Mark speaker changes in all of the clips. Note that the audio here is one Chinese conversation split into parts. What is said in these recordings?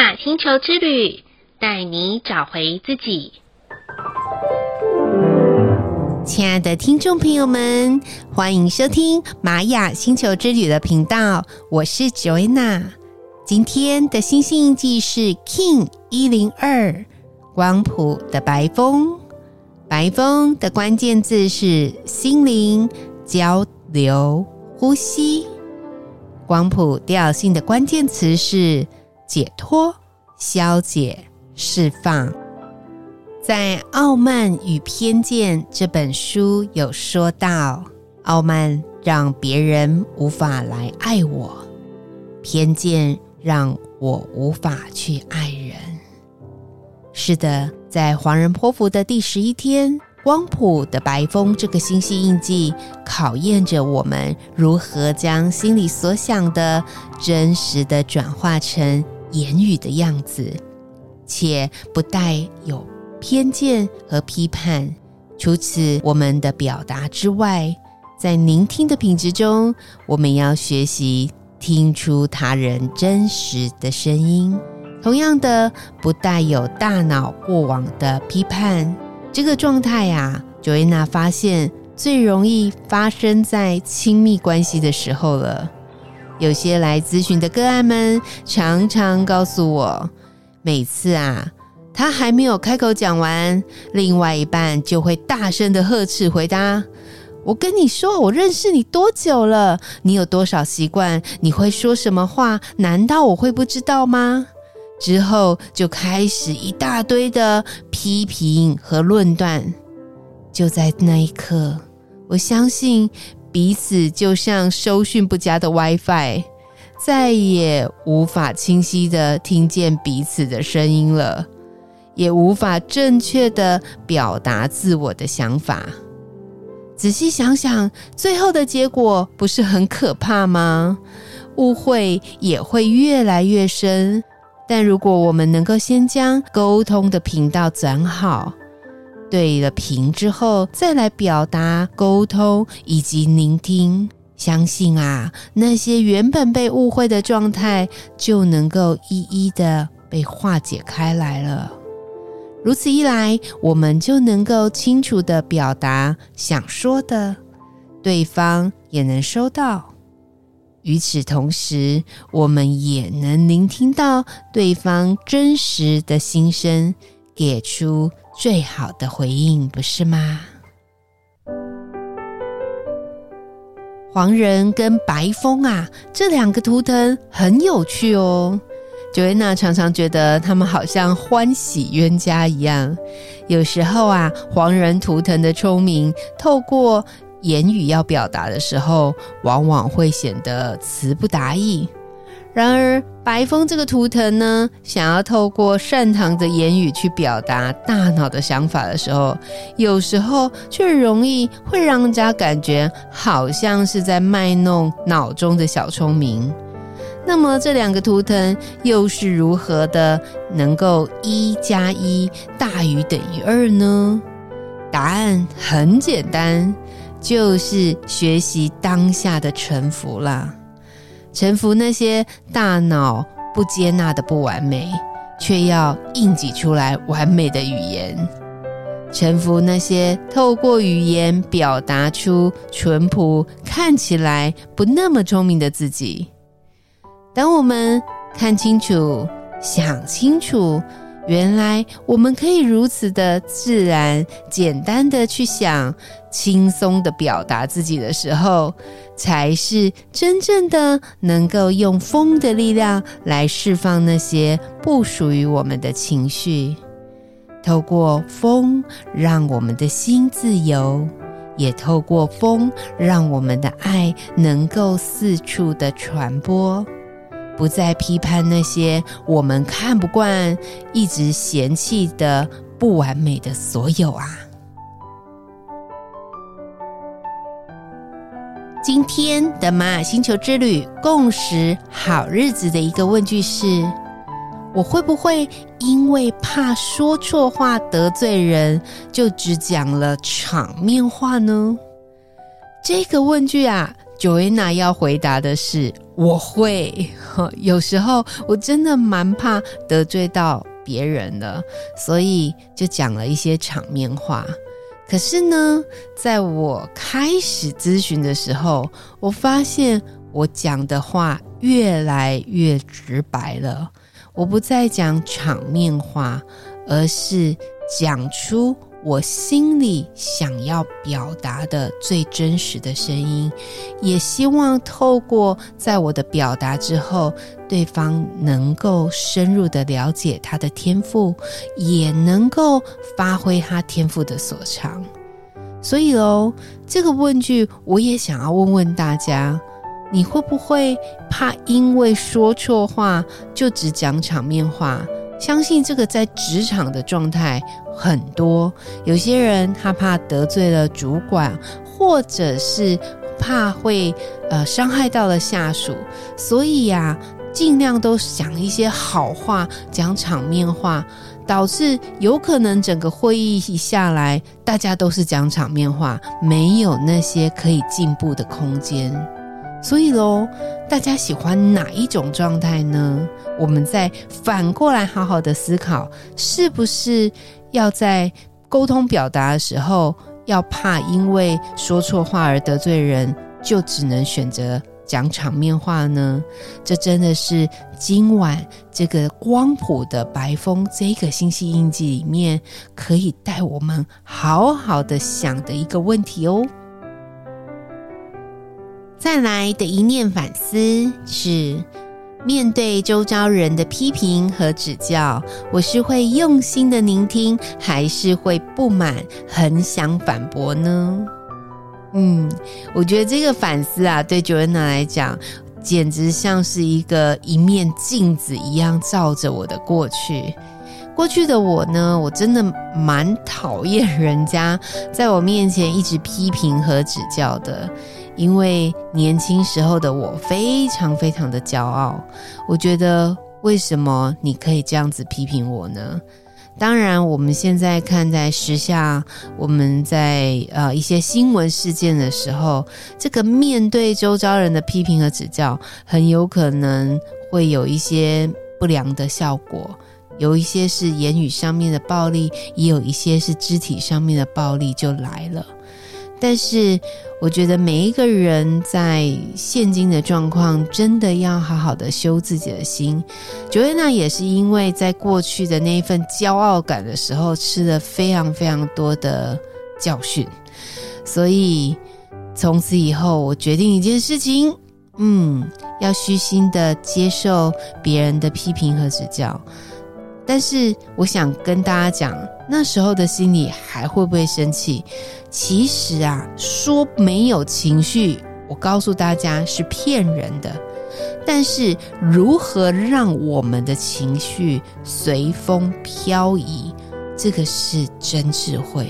Speaker 1: 雅星球之旅，带你找回自己。
Speaker 2: 亲爱的听众朋友们，欢迎收听玛雅星球之旅的频道，我是 Joanna。今天的星星印记是 King 一零二光谱的白风，白风的关键字是心灵、交流、呼吸。光谱调性的关键词是解脱、消解、释放。在《傲慢与偏见》这本书有说到，傲慢让别人无法来爱我，偏见让我无法去爱人。是的，在黄人波符的第十一天，光谱的白风这个星系印记考验着我们如何将心里所想的真实的转化成言语的样子，且不带有。偏见和批判。除此，我们的表达之外，在聆听的品质中，我们要学习听出他人真实的声音。同样的，不带有大脑过往的批判。这个状态呀，Joanna 发现最容易发生在亲密关系的时候了。有些来咨询的个案们常常告诉我，每次啊。他还没有开口讲完，另外一半就会大声的呵斥回答：“我跟你说，我认识你多久了？你有多少习惯？你会说什么话？难道我会不知道吗？”之后就开始一大堆的批评和论断。就在那一刻，我相信彼此就像收讯不佳的 WiFi，再也无法清晰的听见彼此的声音了。也无法正确的表达自我的想法。仔细想想，最后的结果不是很可怕吗？误会也会越来越深。但如果我们能够先将沟通的频道转好，对了频之后，再来表达沟通以及聆听，相信啊，那些原本被误会的状态就能够一一的被化解开来了。如此一来，我们就能够清楚地表达想说的，对方也能收到。与此同时，我们也能聆听到对方真实的心声，给出最好的回应，不是吗？黄人跟白风啊，这两个图腾很有趣哦。Joanna 常常觉得他们好像欢喜冤家一样。有时候啊，黄人图腾的聪明，透过言语要表达的时候，往往会显得词不达意。然而，白风这个图腾呢，想要透过善堂的言语去表达大脑的想法的时候，有时候却容易会让人家感觉好像是在卖弄脑中的小聪明。那么这两个图腾又是如何的能够一加一大于等于二呢？答案很简单，就是学习当下的沉浮啦。臣服那些大脑不接纳的不完美，却要硬挤出来完美的语言；臣服那些透过语言表达出淳朴、看起来不那么聪明的自己。当我们看清楚、想清楚，原来我们可以如此的自然、简单的去想、轻松的表达自己的时候，才是真正的能够用风的力量来释放那些不属于我们的情绪。透过风，让我们的心自由；也透过风，让我们的爱能够四处的传播。不再批判那些我们看不惯、一直嫌弃的不完美的所有啊！今天的玛雅星球之旅共识好日子的一个问句是：我会不会因为怕说错话得罪人，就只讲了场面话呢？这个问句啊。Joanna 要回答的是我会。有时候我真的蛮怕得罪到别人的，所以就讲了一些场面话。可是呢，在我开始咨询的时候，我发现我讲的话越来越直白了。我不再讲场面话，而是讲出我心里想要表达的最真实的声音，也希望透过在我的表达之后，对方能够深入的了解他的天赋，也能够发挥他天赋的所长。所以喽，这个问句我也想要问问大家。你会不会怕因为说错话就只讲场面话？相信这个在职场的状态很多。有些人他怕得罪了主管，或者是怕会呃伤害到了下属，所以呀，尽量都讲一些好话，讲场面话，导致有可能整个会议一下来，大家都是讲场面话，没有那些可以进步的空间。所以喽，大家喜欢哪一种状态呢？我们再反过来好好的思考，是不是要在沟通表达的时候，要怕因为说错话而得罪人，就只能选择讲场面话呢？这真的是今晚这个光谱的白风这个星系印记里面，可以带我们好好的想的一个问题哦。再来的一念反思是：面对周遭人的批评和指教，我是会用心的聆听，还是会不满，很想反驳呢？嗯，我觉得这个反思啊，对 Joanna 来讲，简直像是一个一面镜子一样，照着我的过去。过去的我呢，我真的蛮讨厌人家在我面前一直批评和指教的。因为年轻时候的我非常非常的骄傲，我觉得为什么你可以这样子批评我呢？当然，我们现在看在时下，我们在呃一些新闻事件的时候，这个面对周遭人的批评和指教，很有可能会有一些不良的效果，有一些是言语上面的暴力，也有一些是肢体上面的暴力就来了。但是，我觉得每一个人在现今的状况，真的要好好的修自己的心。九月娜也是因为在过去的那一份骄傲感的时候，吃了非常非常多的教训，所以从此以后，我决定一件事情，嗯，要虚心的接受别人的批评和指教。但是我想跟大家讲，那时候的心里还会不会生气？其实啊，说没有情绪，我告诉大家是骗人的。但是如何让我们的情绪随风飘移，这个是真智慧。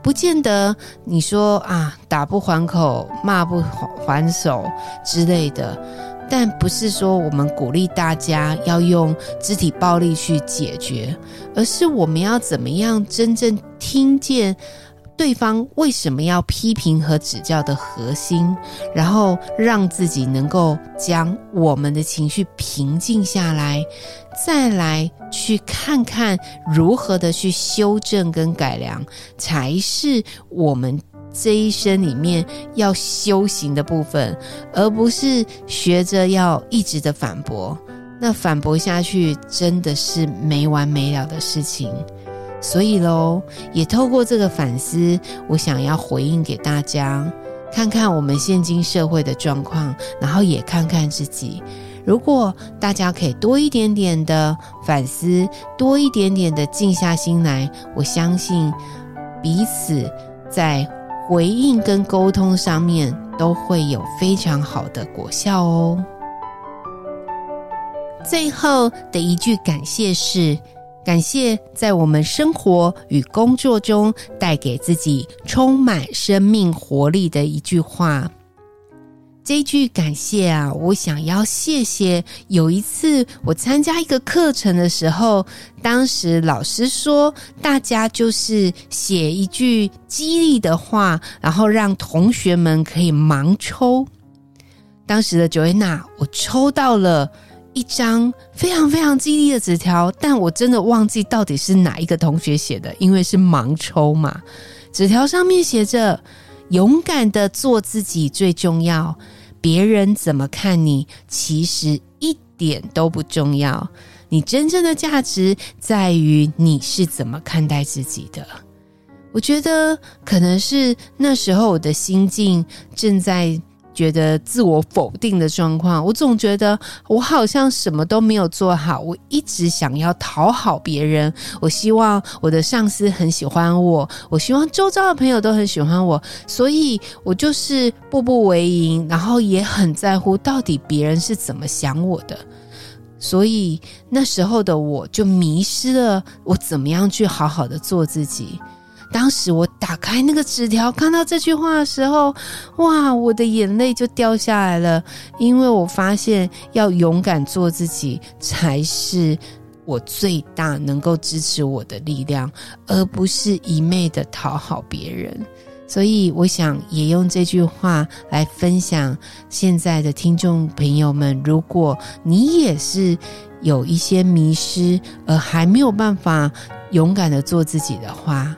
Speaker 2: 不见得你说啊，打不还口，骂不还手之类的。但不是说我们鼓励大家要用肢体暴力去解决，而是我们要怎么样真正听见对方为什么要批评和指教的核心，然后让自己能够将我们的情绪平静下来，再来去看看如何的去修正跟改良，才是我们。这一生里面要修行的部分，而不是学着要一直的反驳。那反驳下去真的是没完没了的事情。所以喽，也透过这个反思，我想要回应给大家，看看我们现今社会的状况，然后也看看自己。如果大家可以多一点点的反思，多一点点的静下心来，我相信彼此在。回应跟沟通上面都会有非常好的果效哦。最后的一句感谢是：感谢在我们生活与工作中带给自己充满生命活力的一句话。这句感谢啊，我想要谢谢。有一次我参加一个课程的时候，当时老师说，大家就是写一句激励的话，然后让同学们可以盲抽。当时的 Joanna，我抽到了一张非常非常激励的纸条，但我真的忘记到底是哪一个同学写的，因为是盲抽嘛。纸条上面写着：“勇敢的做自己最重要，别人怎么看你，其实一点都不重要。你真正的价值在于你是怎么看待自己的。”我觉得可能是那时候我的心境正在。觉得自我否定的状况，我总觉得我好像什么都没有做好。我一直想要讨好别人，我希望我的上司很喜欢我，我希望周遭的朋友都很喜欢我，所以我就是步步为营，然后也很在乎到底别人是怎么想我的。所以那时候的我就迷失了，我怎么样去好好的做自己。当时我打开那个纸条，看到这句话的时候，哇，我的眼泪就掉下来了，因为我发现要勇敢做自己才是我最大能够支持我的力量，而不是一昧的讨好别人。所以，我想也用这句话来分享现在的听众朋友们：如果你也是有一些迷失，而还没有办法勇敢的做自己的话，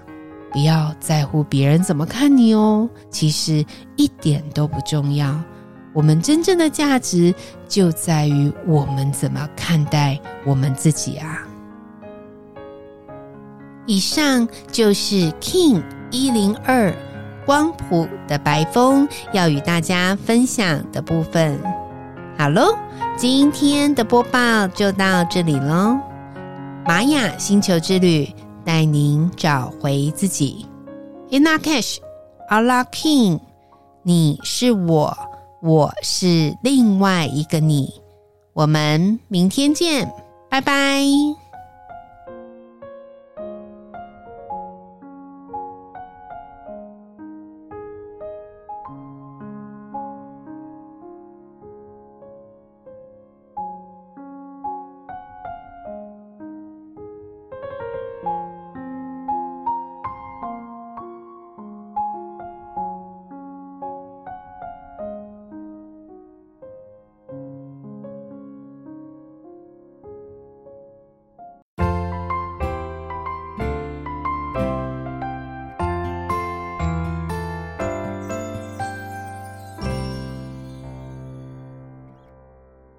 Speaker 2: 不要在乎别人怎么看你哦，其实一点都不重要。我们真正的价值就在于我们怎么看待我们自己啊！以上就是 King 一零二光谱的白风要与大家分享的部分。好喽，今天的播报就到这里喽，玛雅星球之旅。带您找回自己 Inna Cash, Allah King，你是我，我是另外一个你，我们明天见，拜拜。